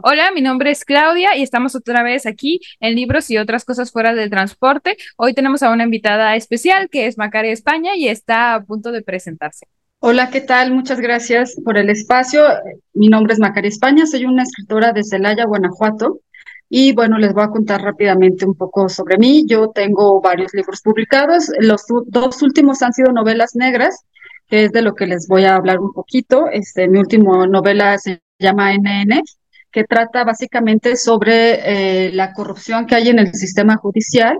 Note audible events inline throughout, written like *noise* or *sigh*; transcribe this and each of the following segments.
Hola, mi nombre es Claudia y estamos otra vez aquí en Libros y otras cosas fuera del transporte. Hoy tenemos a una invitada especial que es Macaria España y está a punto de presentarse. Hola, ¿qué tal? Muchas gracias por el espacio. Mi nombre es Macaria España, soy una escritora de Celaya, Guanajuato. Y bueno, les voy a contar rápidamente un poco sobre mí. Yo tengo varios libros publicados. Los dos últimos han sido novelas negras, que es de lo que les voy a hablar un poquito. Este, mi última novela se llama NN que trata básicamente sobre eh, la corrupción que hay en el sistema judicial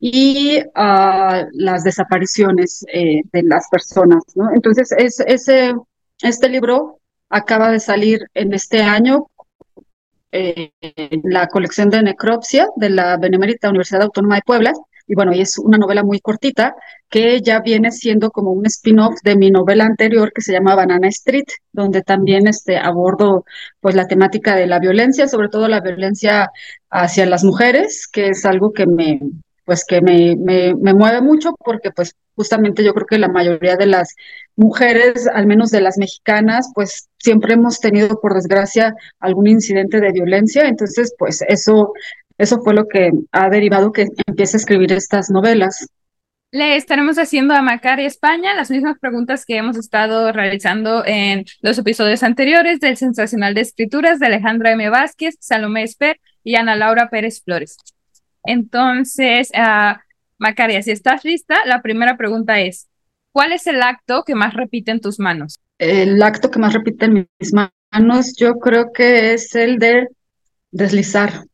y uh, las desapariciones eh, de las personas. ¿no? Entonces, es, ese, este libro acaba de salir en este año eh, en la colección de necropsia de la Benemérita Universidad Autónoma de Puebla y bueno, y es una novela muy cortita que ya viene siendo como un spin-off de mi novela anterior que se llama Banana Street, donde también este, abordo pues la temática de la violencia, sobre todo la violencia hacia las mujeres, que es algo que me pues que me, me, me mueve mucho porque pues justamente yo creo que la mayoría de las mujeres, al menos de las mexicanas, pues siempre hemos tenido por desgracia algún incidente de violencia, entonces pues eso eso fue lo que ha derivado que empiece a escribir estas novelas. Le estaremos haciendo a Macari España las mismas preguntas que hemos estado realizando en los episodios anteriores del Sensacional de Escrituras de Alejandra M. Vázquez, Salomé Esper y Ana Laura Pérez Flores. Entonces, uh, Macaria, si estás lista, la primera pregunta es, ¿cuál es el acto que más repite en tus manos? El acto que más repite en mis manos, yo creo que es el de deslizar.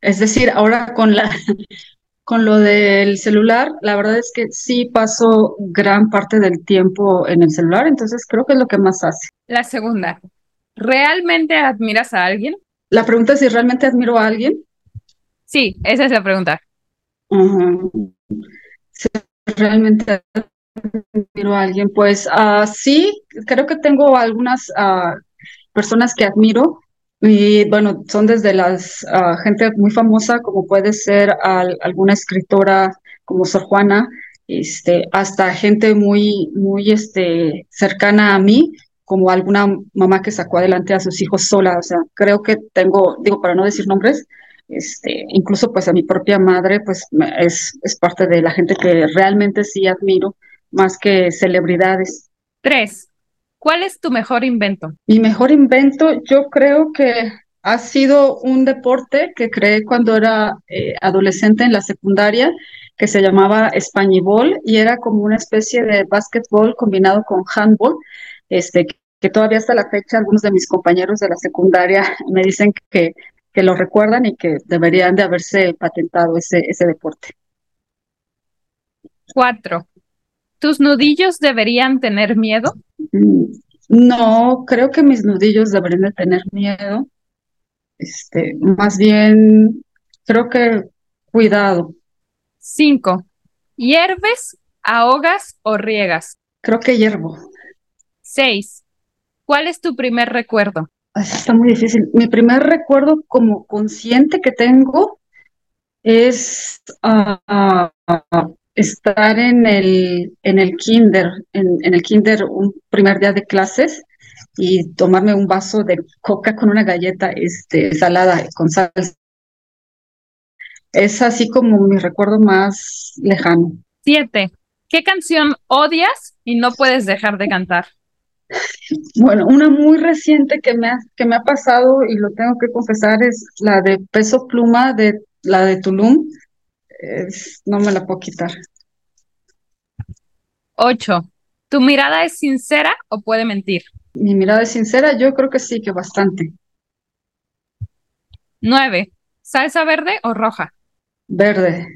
Es decir, ahora con la *laughs* con lo del celular, la verdad es que sí paso gran parte del tiempo en el celular, entonces creo que es lo que más hace. La segunda, ¿realmente admiras a alguien? La pregunta es si realmente admiro a alguien. Sí, esa es la pregunta. Si realmente admiro a alguien, pues uh, sí, creo que tengo algunas uh, personas que admiro, y bueno, son desde las uh, gente muy famosa, como puede ser al, alguna escritora como Sor Juana, este, hasta gente muy, muy este, cercana a mí, como alguna mamá que sacó adelante a sus hijos sola. O sea, creo que tengo, digo, para no decir nombres, este, incluso pues a mi propia madre, pues es, es parte de la gente que realmente sí admiro, más que celebridades. Tres, ¿Cuál es tu mejor invento? Mi mejor invento, yo creo que ha sido un deporte que creé cuando era eh, adolescente en la secundaria, que se llamaba españibol y era como una especie de básquetbol combinado con handball, este, que todavía hasta la fecha algunos de mis compañeros de la secundaria *laughs* me dicen que, que lo recuerdan y que deberían de haberse patentado ese, ese deporte. Cuatro. ¿Tus nudillos deberían tener miedo? No, creo que mis nudillos deberían de tener miedo. Este, más bien, creo que cuidado. Cinco. ¿Hierves, ahogas o riegas? Creo que hiervo. Seis. ¿Cuál es tu primer recuerdo? está muy difícil. Mi primer recuerdo como consciente que tengo es uh, estar en el, en el kinder, en, en, el kinder un primer día de clases y tomarme un vaso de coca con una galleta este, salada con salsa. Es así como mi recuerdo más lejano. Siete. ¿Qué canción odias y no puedes dejar de cantar? *laughs* Bueno, una muy reciente que me ha, que me ha pasado y lo tengo que confesar es la de Peso Pluma, de la de Tulum, es, no me la puedo quitar. Ocho. ¿Tu mirada es sincera o puede mentir? Mi mirada es sincera, yo creo que sí, que bastante. Nueve. ¿Salsa verde o roja? Verde.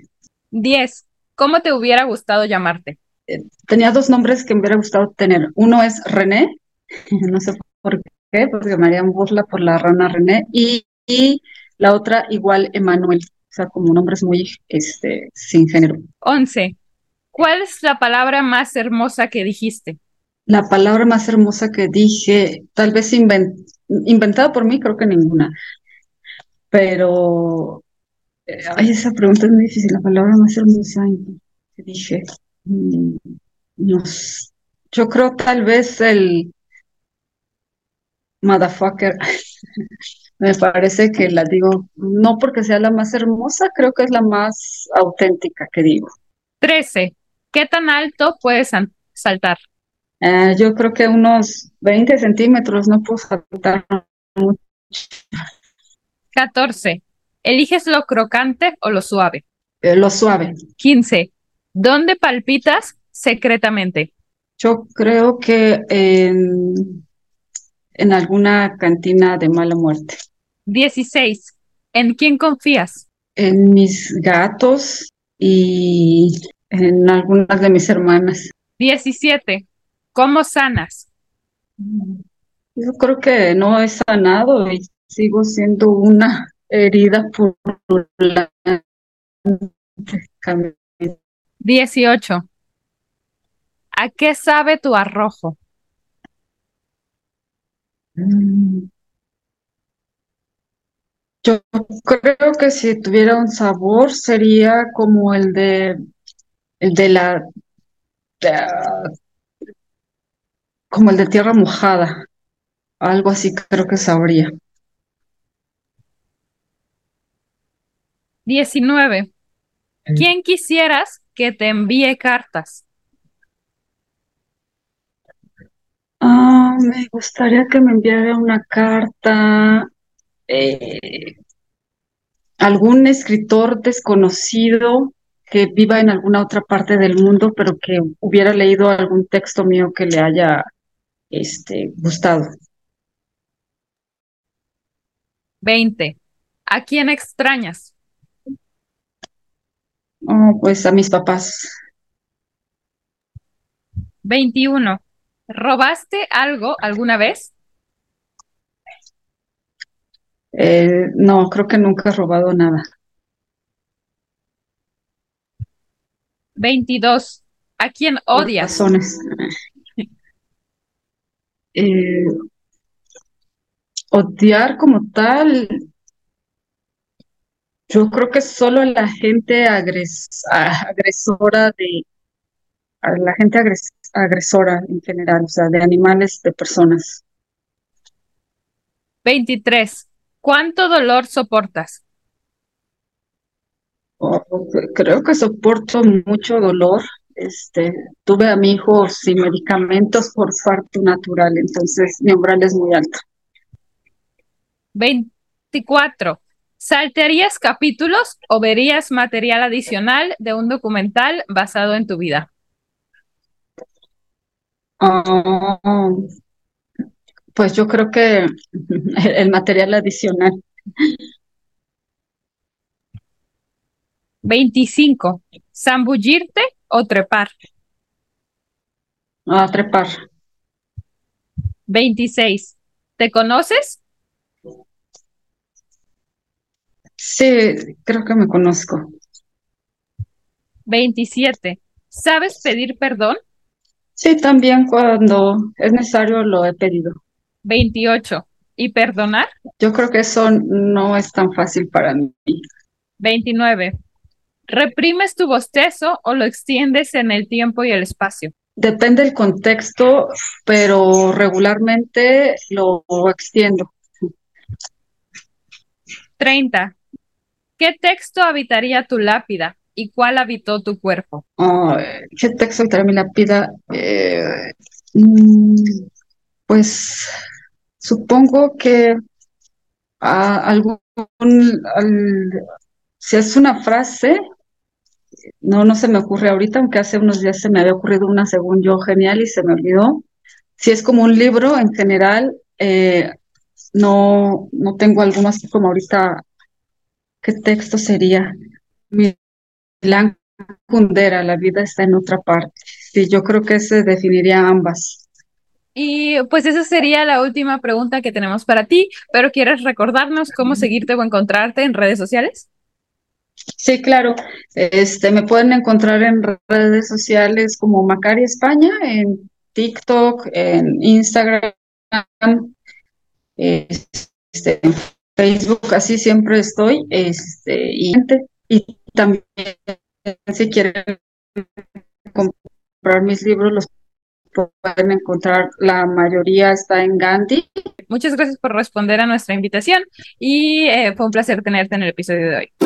Diez. ¿Cómo te hubiera gustado llamarte? Eh, tenía dos nombres que me hubiera gustado tener. Uno es René, *laughs* no sé por qué, porque me harían burla por la rana René, y, y la otra igual Emanuel o sea, como nombres muy este, sin género. Once. ¿Cuál es la palabra más hermosa que dijiste? La palabra más hermosa que dije, tal vez inventada por mí, creo que ninguna. Pero, eh, ay, esa pregunta es muy difícil. La palabra más hermosa que dije, mm, no, yo creo tal vez el motherfucker. *laughs* Me parece que la digo, no porque sea la más hermosa, creo que es la más auténtica que digo. 13. ¿Qué tan alto puedes saltar? Eh, yo creo que unos 20 centímetros, no puedo saltar mucho. 14. ¿Eliges lo crocante o lo suave? Eh, lo suave. 15. ¿Dónde palpitas secretamente? Yo creo que en, en alguna cantina de mala muerte. 16. ¿En quién confías? En mis gatos y en algunas de mis hermanas. 17. ¿Cómo sanas? Yo creo que no he sanado y sigo siendo una herida por la 18. ¿A qué sabe tu arrojo? Yo creo que si tuviera un sabor sería como el de de la como el de tierra mojada. Algo así creo que sabría. 19. ¿Quién quisieras que te envíe cartas? Ah, me gustaría que me enviara una carta eh, algún escritor desconocido que viva en alguna otra parte del mundo, pero que hubiera leído algún texto mío que le haya este, gustado. 20. ¿A quién extrañas? Oh, pues a mis papás. 21. ¿Robaste algo alguna vez? Eh, no, creo que nunca he robado nada. 22. ¿A quién odias? Razones. *laughs* Eh, odiar como tal, yo creo que solo la gente agresora de, a la gente agresora en general, o sea, de animales, de personas. 23. ¿Cuánto dolor soportas? Oh, creo que soporto mucho dolor. Este, tuve a mi hijo sin medicamentos por parto natural, entonces mi umbral es muy alto. 24. ¿Saltearías capítulos o verías material adicional de un documental basado en tu vida? Ah, pues yo creo que *laughs* el material adicional. 25. ¿Zambullirte o trepar? A trepar. 26. ¿Te conoces? Sí, creo que me conozco. 27. ¿Sabes pedir perdón? Sí, también cuando es necesario lo he pedido. 28. ¿Y perdonar? Yo creo que eso no es tan fácil para mí. 29. ¿Reprimes tu bostezo o lo extiendes en el tiempo y el espacio? Depende del contexto, pero regularmente lo extiendo. 30. ¿Qué texto habitaría tu lápida y cuál habitó tu cuerpo? ¿Qué texto habitaría mi lápida? Eh, mm, pues supongo que algún, si es una frase, no, no se me ocurre ahorita, aunque hace unos días se me había ocurrido una según yo genial y se me olvidó. Si es como un libro en general, eh, no, no tengo alguno así como ahorita. ¿Qué texto sería? Milán Kundera, la vida está en otra parte. Sí, yo creo que se definiría ambas. Y pues esa sería la última pregunta que tenemos para ti, pero ¿quieres recordarnos cómo seguirte o encontrarte en redes sociales? Sí, claro. Este, me pueden encontrar en redes sociales como Macari España, en TikTok, en Instagram, este, en Facebook, así siempre estoy. Este, y, también si quieren comprar mis libros, los pueden encontrar, la mayoría está en Gandhi. Muchas gracias por responder a nuestra invitación y eh, fue un placer tenerte en el episodio de hoy.